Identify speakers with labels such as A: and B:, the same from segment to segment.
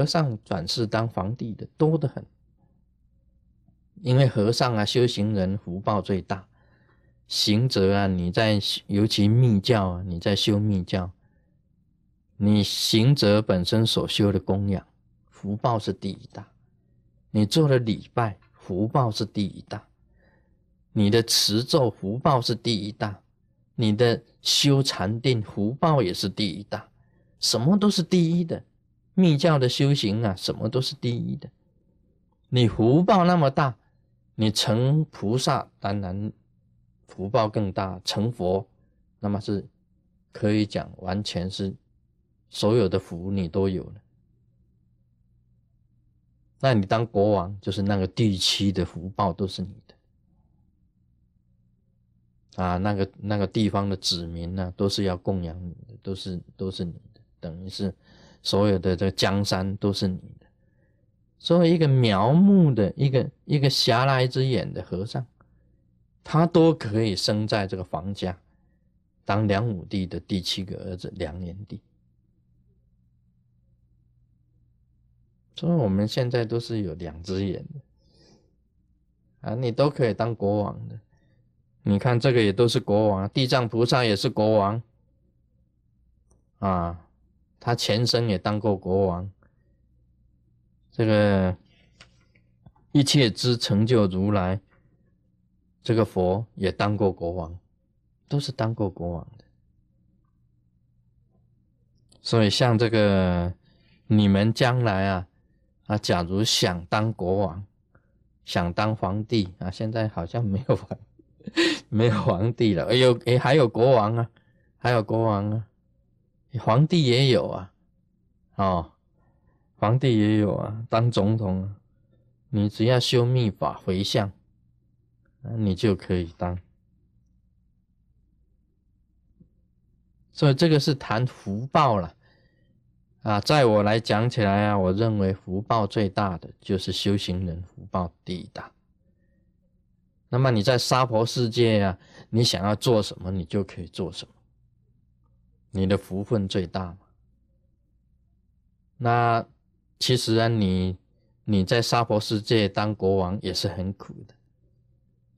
A: 和尚转世当皇帝的多得很，因为和尚啊，修行人福报最大。行者啊，你在尤其密教啊，你在修密教，你行者本身所修的供养福报是第一大，你做的礼拜福报是第一大，你的持咒福报是第一大，你的修禅定福报也是第一大，什么都是第一的。密教的修行啊，什么都是第一的。你福报那么大，你成菩萨当然。福报更大，成佛，那么是可以讲完全是所有的福你都有了。那你当国王，就是那个地区的福报都是你的啊，那个那个地方的子民呢，都是要供养你的，都是都是你的，等于是所有的这个江山都是你的。作为一个苗木的一个一个狭隘之眼的和尚。他都可以生在这个房家，当梁武帝的第七个儿子梁炎帝。所以我们现在都是有两只眼的啊，你都可以当国王的。你看这个也都是国王，地藏菩萨也是国王啊，他前生也当过国王。这个一切之成就如来。这个佛也当过国王，都是当过国王的。所以像这个你们将来啊啊，假如想当国王，想当皇帝啊，现在好像没有皇 没有皇帝了。哎呦哎，还有国王啊，还有国王啊，皇帝也有啊，哦，皇帝也有啊，当总统，你只要修密法回向。你就可以当，所以这个是谈福报了啊。在我来讲起来啊，我认为福报最大的就是修行人福报第一大。那么你在娑婆世界啊，你想要做什么，你就可以做什么，你的福分最大嘛。那其实啊，你你在娑婆世界当国王也是很苦的。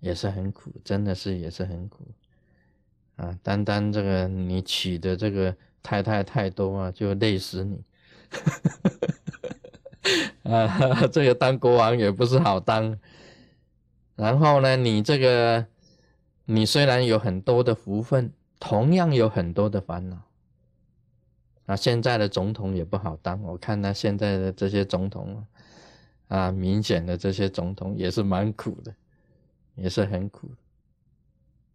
A: 也是很苦，真的是也是很苦啊！单单这个你娶的这个太太太多啊，就累死你 啊！这个当国王也不是好当。然后呢，你这个你虽然有很多的福分，同样有很多的烦恼啊！现在的总统也不好当，我看他现在的这些总统啊，明显的这些总统也是蛮苦的。也是很苦，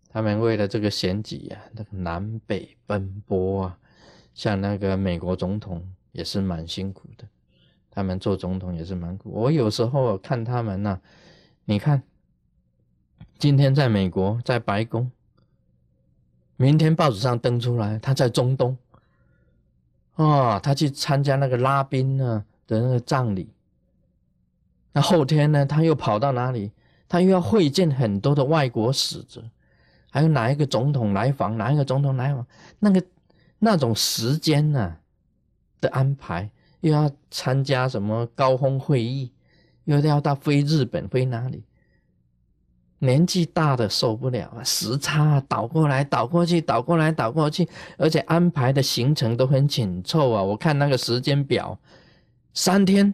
A: 他们为了这个选举啊，那个南北奔波啊，像那个美国总统也是蛮辛苦的，他们做总统也是蛮苦。我有时候看他们呢，你看，今天在美国在白宫，明天报纸上登出来他在中东，啊，他去参加那个拉宾呢的那个葬礼，那后天呢他又跑到哪里？他又要会见很多的外国使者，还有哪一个总统来访，哪一个总统来访，那个那种时间呢的安排，又要参加什么高峰会议，又要到飞日本飞哪里？年纪大的受不了啊，时差倒过来倒过去，倒过来倒过去，而且安排的行程都很紧凑啊。我看那个时间表，三天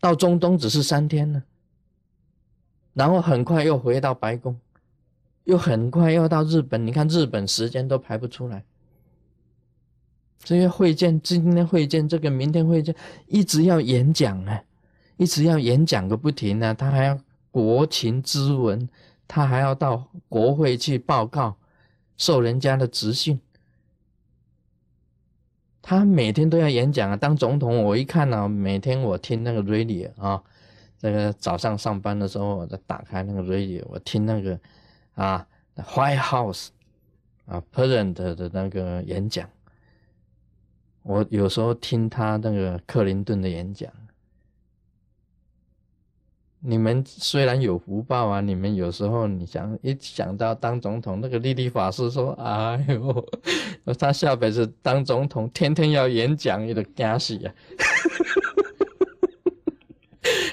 A: 到中东只是三天呢。然后很快又回到白宫，又很快又到日本。你看日本时间都排不出来，这些会见，今天会见这个，明天会见，一直要演讲啊，一直要演讲个不停啊。他还要国情咨文，他还要到国会去报告，受人家的直训。他每天都要演讲啊。当总统，我一看呢，每天我听那个 radio 啊。这个早上上班的时候，我打开那个 radio，我听那个啊，White House 啊，President 的那个演讲。我有时候听他那个克林顿的演讲。你们虽然有福报啊，你们有时候你想一想到当总统，那个莉莉法师说：“哎呦，他下辈子当总统，天天要演讲，有点惊死啊！”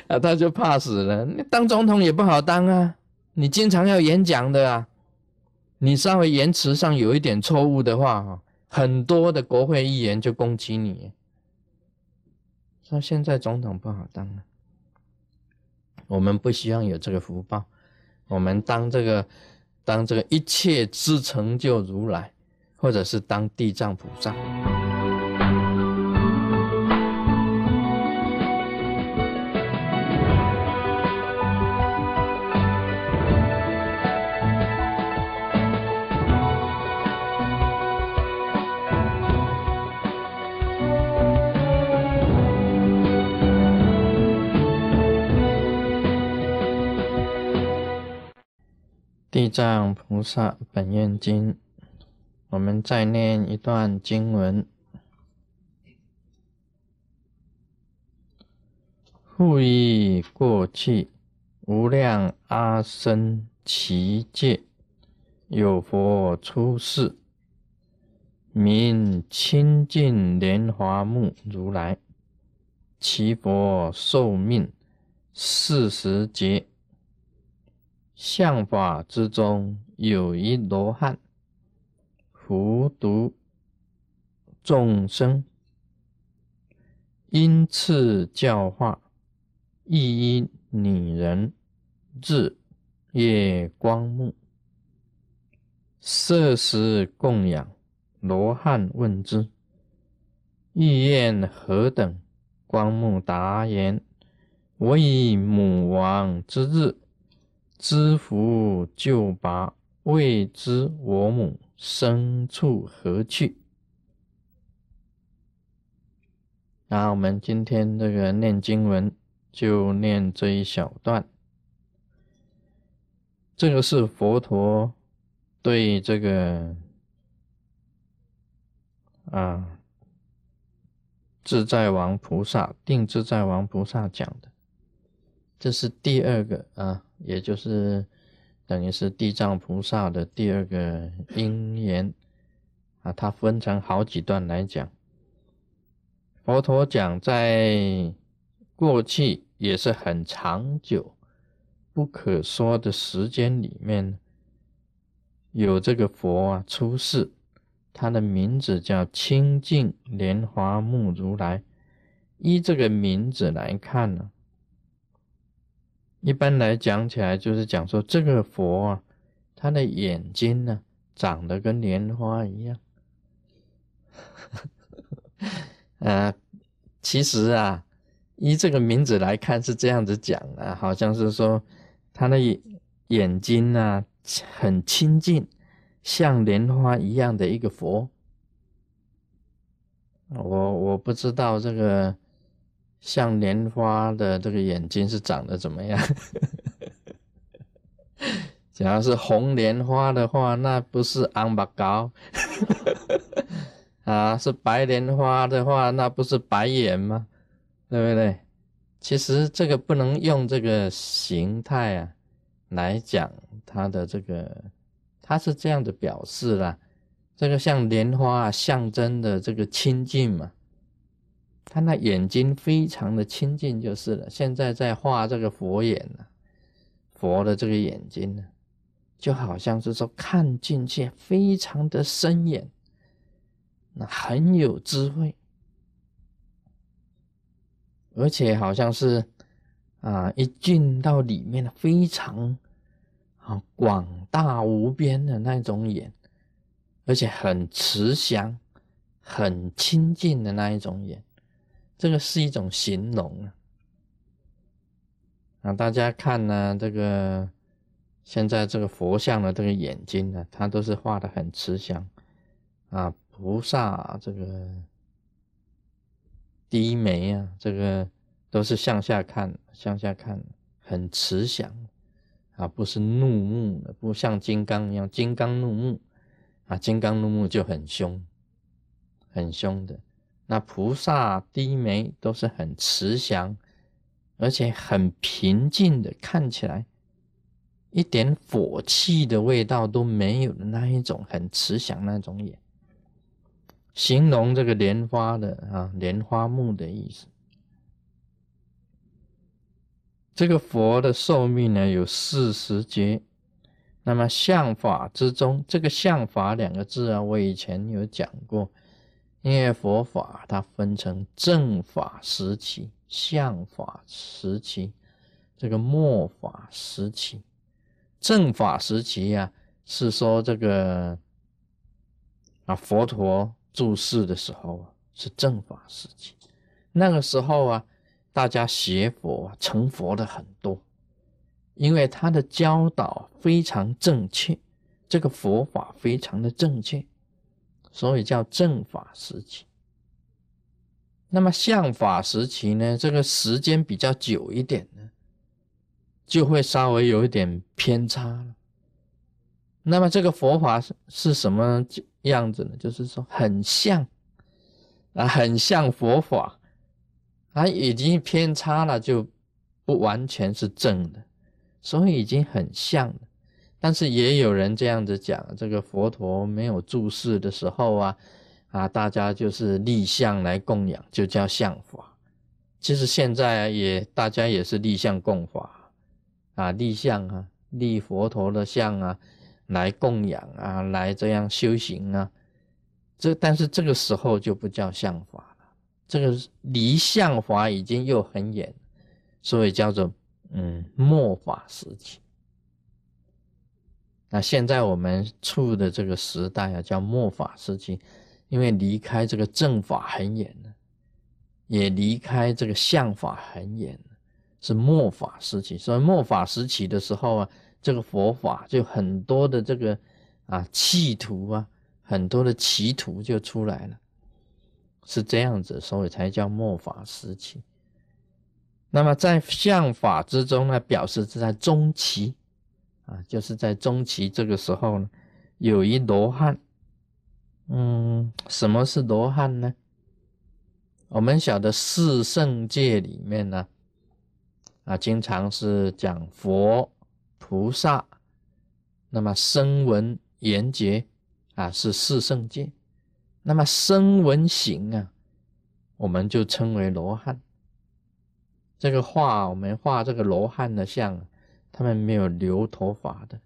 A: 啊，他就怕死了。你当总统也不好当啊，你经常要演讲的啊，你稍微言辞上有一点错误的话，哈，很多的国会议员就攻击你。说现在总统不好当了，我们不希望有这个福报，我们当这个当这个一切之成就如来，或者是当地藏菩萨。藏菩萨本愿经，我们再念一段经文：复以过去无量阿僧祇界，有佛出世，名清净莲华目如来，其佛寿命四十劫。相法之中有一罗汉，福读众生，因次教化，亦因女人，日夜光目，色食供养。罗汉问之，意愿何等？光目答言：我以母王之日。知福就拔，未知我母生处何去？那我们今天这个念经文就念这一小段。这个是佛陀对这个啊自在王菩萨、定自在王菩萨讲的。这是第二个啊。也就是等于是地藏菩萨的第二个因缘啊，它分成好几段来讲。佛陀讲在过去也是很长久、不可说的时间里面，有这个佛啊出世，他的名字叫清净莲华目如来。依这个名字来看呢。一般来讲起来，就是讲说这个佛啊，他的眼睛呢长得跟莲花一样。啊，其实啊，依这个名字来看是这样子讲啊，好像是说他的眼睛呢很清净，像莲花一样的一个佛。我我不知道这个。像莲花的这个眼睛是长得怎么样？假如是红莲花的话，那不是昂巴高啊；是白莲花的话，那不是白眼吗？对不对？其实这个不能用这个形态啊来讲它的这个，它是这样的表示啦。这个像莲花啊象征的这个清净嘛。他那眼睛非常的清净就是了。现在在画这个佛眼呢，佛的这个眼睛呢，就好像是说看进去非常的深远，那很有智慧，而且好像是啊，一进到里面非常啊广大无边的那种眼，而且很慈祥、很清净的那一种眼。这个是一种形容。啊，大家看呢，这个现在这个佛像的这个眼睛呢，它都是画的很慈祥啊，菩萨这个低眉啊，这个都是向下看，向下看，很慈祥。啊，不是怒目，不像金刚一样，金刚怒目。啊，金刚怒目就很凶，很凶的。那菩萨低眉都是很慈祥，而且很平静的，看起来一点火气的味道都没有的那一种很慈祥那种眼，形容这个莲花的啊莲花木的意思。这个佛的寿命呢有四十劫。那么相法之中，这个相法两个字啊，我以前有讲过，因为佛法它分成正法时期、相法时期、这个末法时期。正法时期呀，是说这个啊佛陀住世的时候啊，是正法时期。那个时候啊，大家学佛成佛的很多。因为他的教导非常正确，这个佛法非常的正确，所以叫正法时期。那么相法时期呢，这个时间比较久一点呢，就会稍微有一点偏差了。那么这个佛法是是什么样子呢？就是说很像啊，很像佛法，啊，已经偏差了，就不完全是正的。所以已经很像了，但是也有人这样子讲：这个佛陀没有住世的时候啊，啊，大家就是立像来供养，就叫相法。其实现在也大家也是立像供法啊，立像啊，立佛陀的像啊，来供养啊，来这样修行啊。这但是这个时候就不叫相法了，这个离相法已经又很远，所以叫做。嗯，末法时期。那现在我们处的这个时代啊，叫末法时期，因为离开这个正法很远了，也离开这个相法很远了，是末法时期。所以末法时期的时候啊，这个佛法就很多的这个啊企图啊，很多的企图就出来了，是这样子，所以才叫末法时期。那么在相法之中呢，表示是在中期，啊，就是在中期这个时候呢，有一罗汉。嗯，什么是罗汉呢？我们晓得四圣界里面呢，啊，经常是讲佛、菩萨，那么声闻、缘觉啊，是四圣界。那么声闻行啊，我们就称为罗汉。这个画，我们画这个罗汉的像，他们没有留头发的，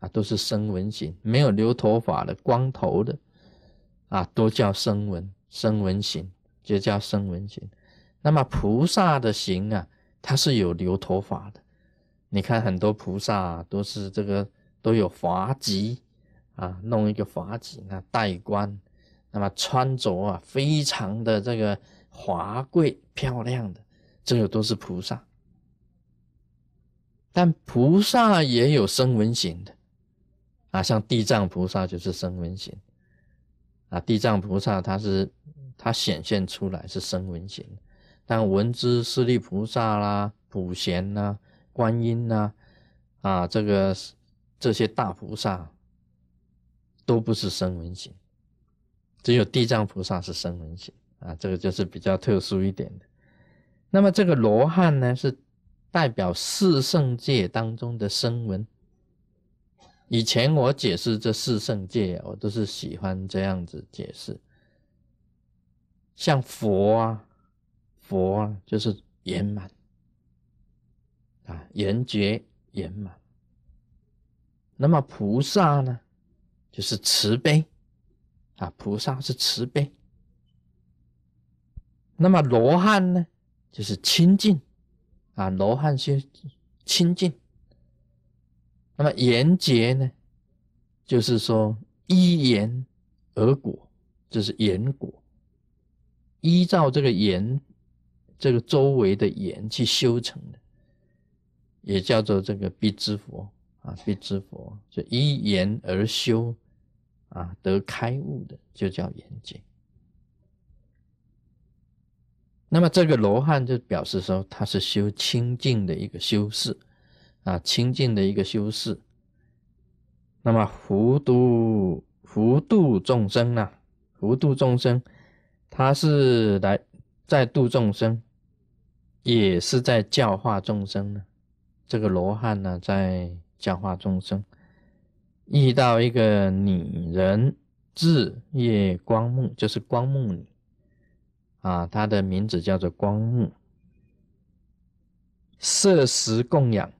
A: 啊，都是声闻形；没有留头发的，光头的，啊，都叫声闻，声闻形就叫声闻形。那么菩萨的形啊，它是有留头发的。你看很多菩萨啊都是这个都有法髻啊，弄一个法髻啊，戴冠，那么穿着啊，非常的这个华贵漂亮的。这个都是菩萨，但菩萨也有声闻行的啊，像地藏菩萨就是声闻行啊。地藏菩萨他是他显现出来是声闻行，但文殊师利菩萨啦、普贤啦、观音呐啊，这个这些大菩萨都不是声闻行，只有地藏菩萨是声闻行啊，这个就是比较特殊一点的。那么这个罗汉呢，是代表四圣界当中的声闻。以前我解释这四圣界，我都是喜欢这样子解释。像佛啊，佛啊就是圆满啊，圆觉圆满。那么菩萨呢，就是慈悲啊，菩萨是慈悲。那么罗汉呢？就是清净啊，罗汉修清净。那么言结呢，就是说依言而果，就是言果。依照这个言，这个周围的言去修成的，也叫做这个必知佛啊，必知佛就依言而修啊，得开悟的就叫言结。那么这个罗汉就表示说他是修清净的一个修士啊，清净的一个修士。那么福度福度众生呢？福度众生，他是来在度众生，也是在教化众生呢。这个罗汉呢，在教化众生，遇到一个女人，字夜光目，就是光目女。啊，他的名字叫做光目。设食供养，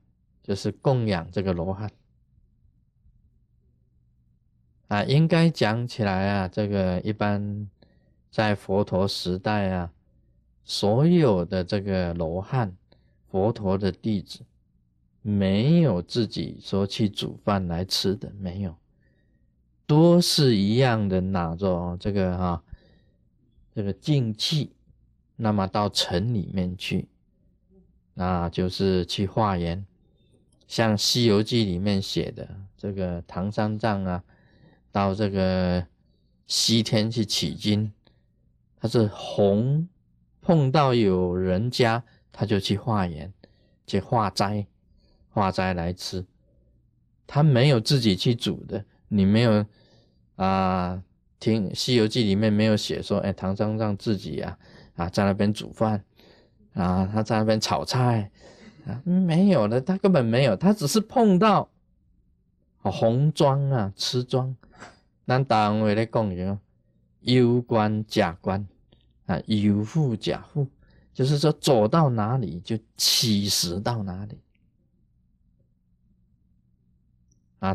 A: 就是供养这个罗汉。啊，应该讲起来啊，这个一般在佛陀时代啊，所有的这个罗汉，佛陀的弟子，没有自己说去煮饭来吃的，没有，都是一样的拿着这个哈，这个静气，那么到城里面去，那就是去化缘，像《西游记》里面写的这个唐三藏啊。到这个西天去取经，他是红碰到有人家，他就去化缘，去化斋，化斋来吃。他没有自己去煮的，你没有啊？听《西游记》里面没有写说，哎，唐三藏自己啊啊在那边煮饭啊，他在那边炒菜啊，没有的，他根本没有，他只是碰到红妆啊，吃妆。咱台湾话咧讲叫有官假官啊，有富假富，就是说走到哪里就起食到哪里啊。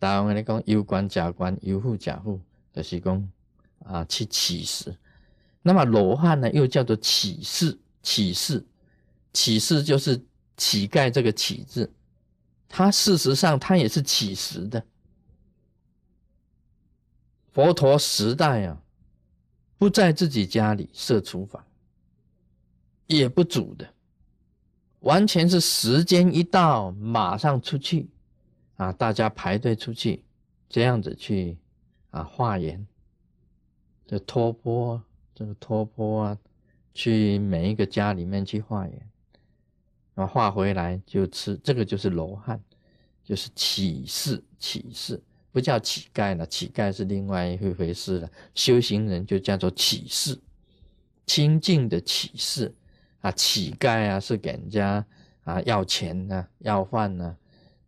A: 台湾话咧讲有官假官，有富假富，就是讲啊去起食。那么罗汉呢，又叫做乞士，乞士，乞士就是乞丐这个乞字，他事实上他也是乞食的。佛陀时代啊，不在自己家里设厨房，也不煮的，完全是时间一到，马上出去啊，大家排队出去，这样子去啊化缘，这托钵，这个托钵啊，去每一个家里面去化缘，然后化回来就吃，这个就是罗汉，就是启示启示。不叫乞丐了，乞丐是另外一回事了。修行人就叫做乞士，清净的乞士啊，乞丐啊是给人家啊要钱呢、要饭呢，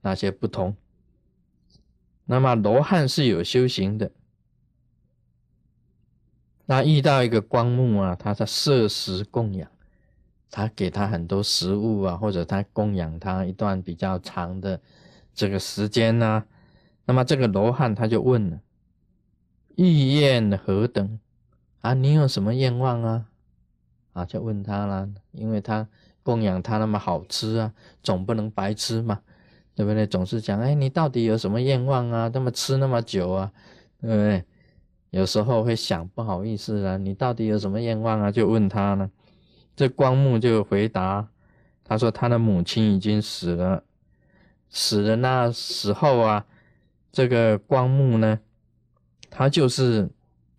A: 那些不同。那么罗汉是有修行的，他遇到一个光目啊，他在设食供养，他给他很多食物啊，或者他供养他一段比较长的这个时间呢。那么这个罗汉他就问了：“意愿何等？啊，你有什么愿望啊？”啊，就问他了，因为他供养他那么好吃啊，总不能白吃嘛，对不对？总是讲：“哎，你到底有什么愿望啊？那么吃那么久啊，对不对？”有时候会想不好意思啊，你到底有什么愿望啊？就问他呢。这光目就回答：“他说他的母亲已经死了，死的那时候啊。”这个光目呢，他就是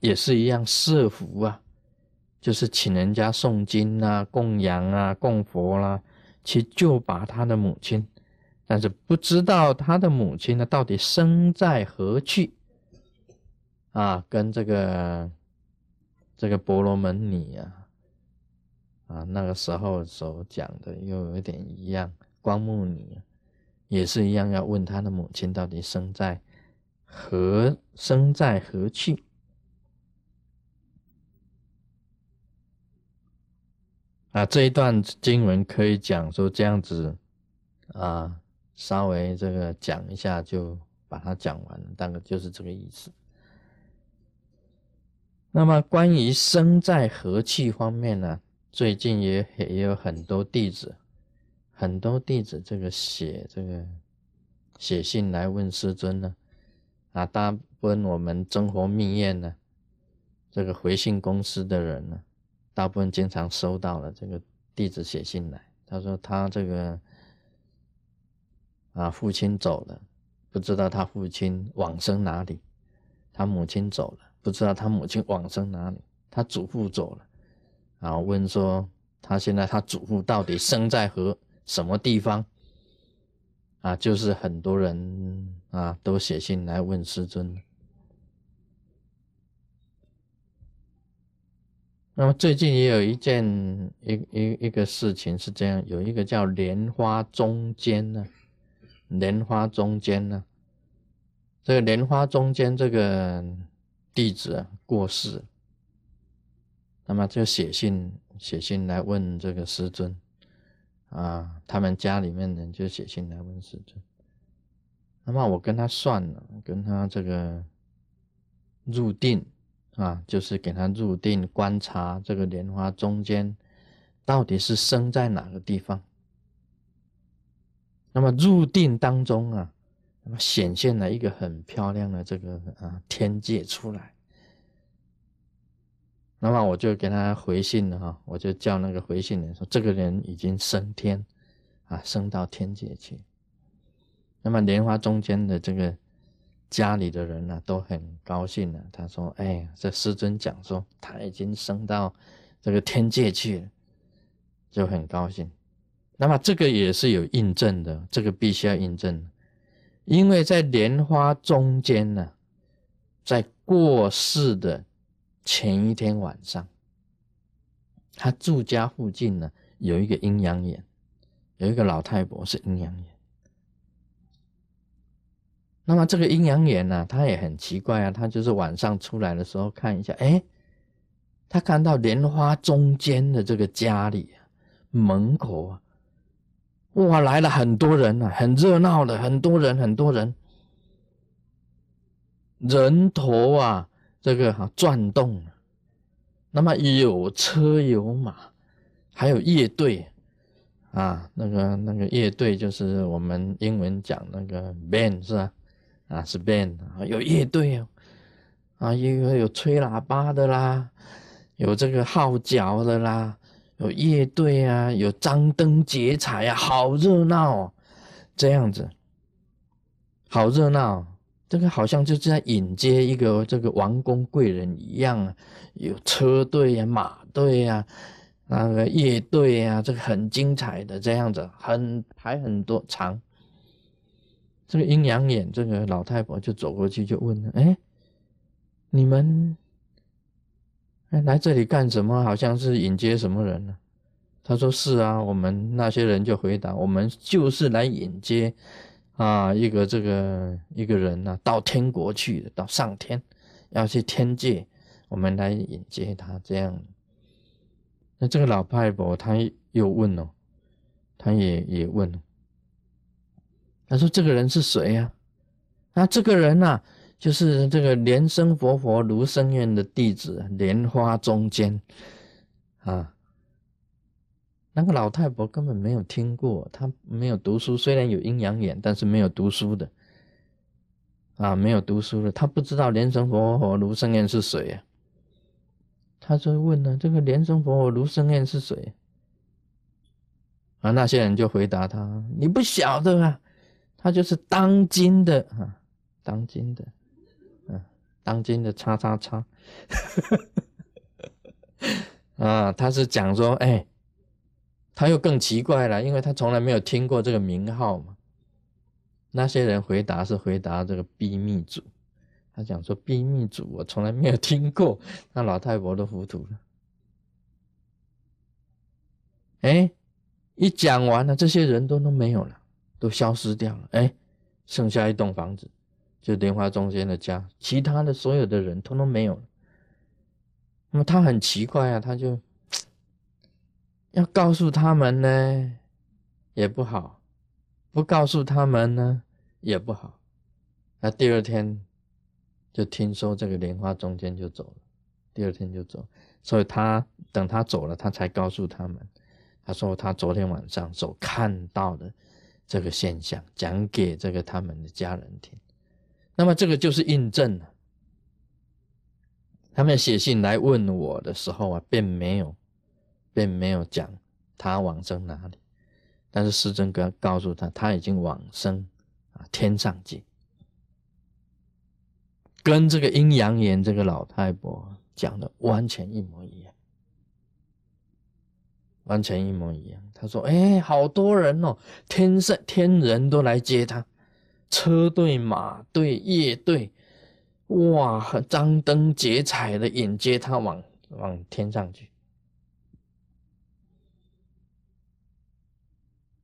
A: 也是一样设福啊，就是请人家诵经啊、供养啊、供佛啦，去救拔他的母亲，但是不知道他的母亲呢到底生在何去啊？跟这个这个婆罗门女啊啊那个时候所讲的又有点一样，光目女。也是一样，要问他的母亲到底生在何生在何去啊？这一段经文可以讲说这样子啊，稍微这个讲一下就把它讲完了，大概就是这个意思。那么关于生在何气方面呢？最近也也有很多弟子。很多弟子这个写这个写信来问师尊呢，啊，大部分我们真活密院呢，这个回信公司的人呢，大部分经常收到了这个弟子写信来，他说他这个啊父亲走了，不知道他父亲往生哪里，他母亲走了，不知道他母亲往生哪里，他祖父走了，然后问说他现在他祖父到底生在何？什么地方啊？就是很多人啊都写信来问师尊。那么最近也有一件一一一个事情是这样，有一个叫莲花中间呢，莲花中间呢，这个莲花中间这个弟子过世，那么就写信写信来问这个师尊。啊，他们家里面人就写信来问师尊。那么我跟他算了，跟他这个入定啊，就是给他入定观察这个莲花中间到底是生在哪个地方。那么入定当中啊，那么显现了一个很漂亮的这个啊天界出来。那么我就给他回信了哈，我就叫那个回信人说，这个人已经升天，啊，升到天界去。那么莲花中间的这个家里的人呢，都很高兴了。他说：“哎，这师尊讲说他已经升到这个天界去了，就很高兴。”那么这个也是有印证的，这个必须要印证，因为在莲花中间呢，在过世的。前一天晚上，他住家附近呢有一个阴阳眼，有一个老太婆是阴阳眼。那么这个阴阳眼呢，他也很奇怪啊，他就是晚上出来的时候看一下，哎，他看到莲花中间的这个家里门口啊，哇，来了很多人啊，很热闹的，很多人，很多人，人头啊。这个哈转动，那么有车有马，还有乐队啊，那个那个乐队就是我们英文讲那个 band 是吧？啊是 band 啊，有乐队哦，啊有有吹喇叭的啦，有这个号角的啦，有乐队啊，有张灯结彩啊，好热闹哦，这样子，好热闹。这个好像就是在迎接一个这个王公贵人一样啊，有车队呀、马队呀、那个乐队呀，这个很精彩的这样子，很排很多长。这个阴阳眼这个老太婆就走过去就问了：“哎，你们哎来这里干什么？好像是迎接什么人呢？”他说：“是啊，我们那些人就回答：我们就是来迎接。”啊，一个这个一个人呢，到天国去，到上天，要去天界，我们来迎接他。这样，那这个老太婆他又问哦，他也也问，他说这个人是谁呀？啊，这个人呐，就是这个莲生活佛卢生院的弟子，莲花中间啊。那个老太婆根本没有听过，她没有读书，虽然有阴阳眼，但是没有读书的，啊，没有读书的，她不知道莲生佛和卢生燕是谁啊？他就问呢，这个莲生佛和卢生燕是谁？啊，那些人就回答他：你不晓得啊，他就是当今的啊，当今的，嗯，当今的叉叉叉，啊，他是讲说，哎。他又更奇怪了，因为他从来没有听过这个名号嘛。那些人回答是回答这个逼密组，他讲说逼密组我从来没有听过，那老太婆都糊涂了。哎，一讲完了，这些人都都没有了，都消失掉了。哎，剩下一栋房子，就莲花中间的家，其他的所有的人通通没有。那么他很奇怪啊，他就。要告诉他们呢，也不好；不告诉他们呢，也不好。那第二天就听说这个莲花中间就走了，第二天就走，所以他等他走了，他才告诉他们。他说他昨天晚上所看到的这个现象，讲给这个他们的家人听。那么这个就是印证了。他们写信来问我的时候啊，并没有。并没有讲他往生哪里，但是师尊哥告诉他，他已经往生啊天上界，跟这个阴阳眼这个老太婆讲的完全一模一样，完全一模一样。他说：“哎，好多人哦，天上天人都来接他，车队、马队、夜队，哇，张灯结彩的迎接他往往天上去。”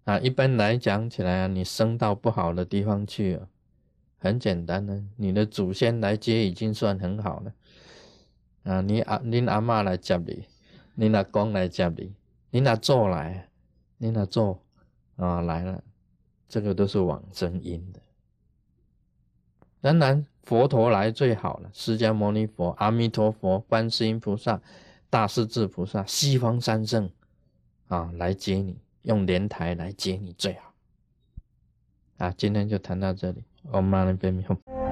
A: 啊，一般来讲起来啊，你升到不好的地方去啊，很简单的，你的祖先来接已经算很好了。啊，你阿你阿妈来接你，你阿公来接你，你阿祖来，念了咒啊来了，这个都是往生因的。当然，佛陀来最好了，释迦牟尼佛、阿弥陀佛、观世音菩萨、大势至菩萨、西方三圣啊来接你，用莲台来接你最好。啊，今天就谈到这里，我们那边没有。